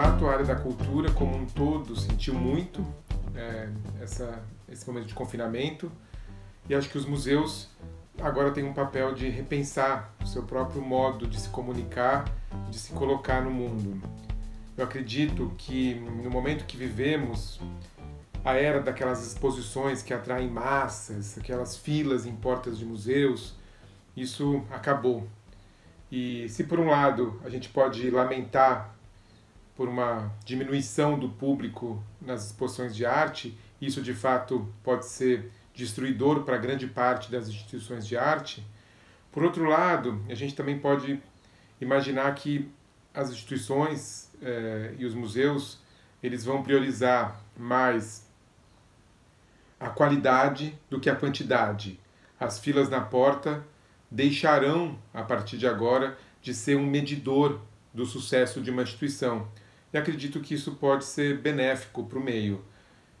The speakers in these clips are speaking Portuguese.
fato, a área da cultura como um todo sentiu muito é, essa, esse momento de confinamento e acho que os museus agora têm um papel de repensar o seu próprio modo de se comunicar, de se colocar no mundo. Eu acredito que no momento que vivemos, a era daquelas exposições que atraem massas, aquelas filas em portas de museus, isso acabou. E se por um lado a gente pode lamentar por uma diminuição do público nas exposições de arte, isso de fato pode ser destruidor para grande parte das instituições de arte. Por outro lado, a gente também pode imaginar que as instituições eh, e os museus eles vão priorizar mais a qualidade do que a quantidade. As filas na porta deixarão, a partir de agora, de ser um medidor do sucesso de uma instituição. E acredito que isso pode ser benéfico para o meio.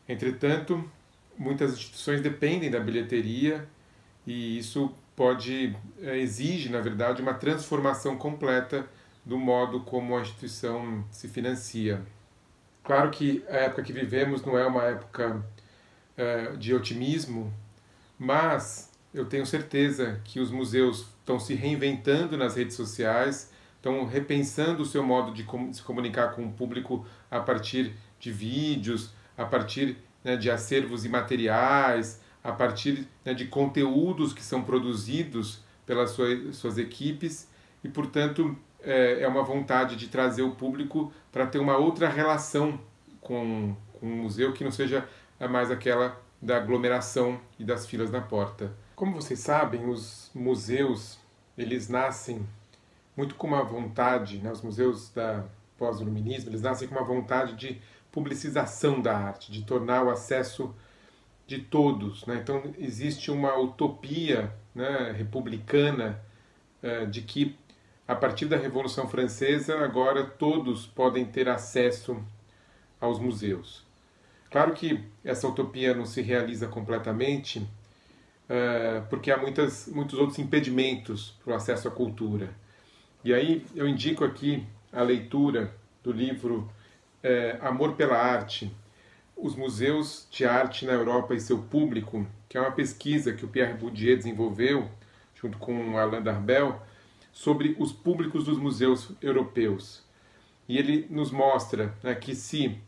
Entretanto, muitas instituições dependem da bilheteria e isso pode eh, exige, na verdade, uma transformação completa do modo como a instituição se financia. Claro que a época que vivemos não é uma época uh, de otimismo, mas eu tenho certeza que os museus estão se reinventando nas redes sociais, estão repensando o seu modo de se comunicar com o público a partir de vídeos, a partir né, de acervos imateriais, a partir né, de conteúdos que são produzidos pelas suas, suas equipes e, portanto, é, é uma vontade de trazer o público para ter uma outra relação com, com o museu que não seja mais aquela da aglomeração e das filas na porta. Como vocês sabem, os museus eles nascem muito com uma vontade, né, os museus da pós-iluminismo, eles nascem com uma vontade de publicização da arte, de tornar o acesso de todos. Né? Então existe uma utopia né, republicana uh, de que a partir da Revolução Francesa agora todos podem ter acesso aos museus. Claro que essa utopia não se realiza completamente, uh, porque há muitas, muitos outros impedimentos para o acesso à cultura. E aí eu indico aqui a leitura do livro é, Amor pela Arte, os museus de arte na Europa e seu público, que é uma pesquisa que o Pierre Bourdieu desenvolveu, junto com Alain Darbel, sobre os públicos dos museus europeus. E ele nos mostra né, que se,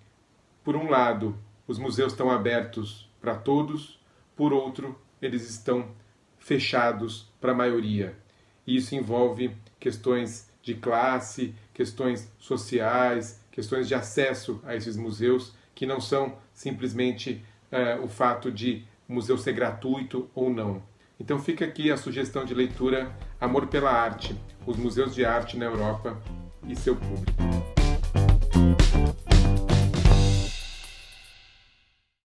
por um lado, os museus estão abertos para todos, por outro, eles estão fechados para a maioria. E isso envolve questões de classe, questões sociais, questões de acesso a esses museus, que não são simplesmente é, o fato de o museu ser gratuito ou não. Então fica aqui a sugestão de leitura Amor pela Arte, os museus de arte na Europa e seu público.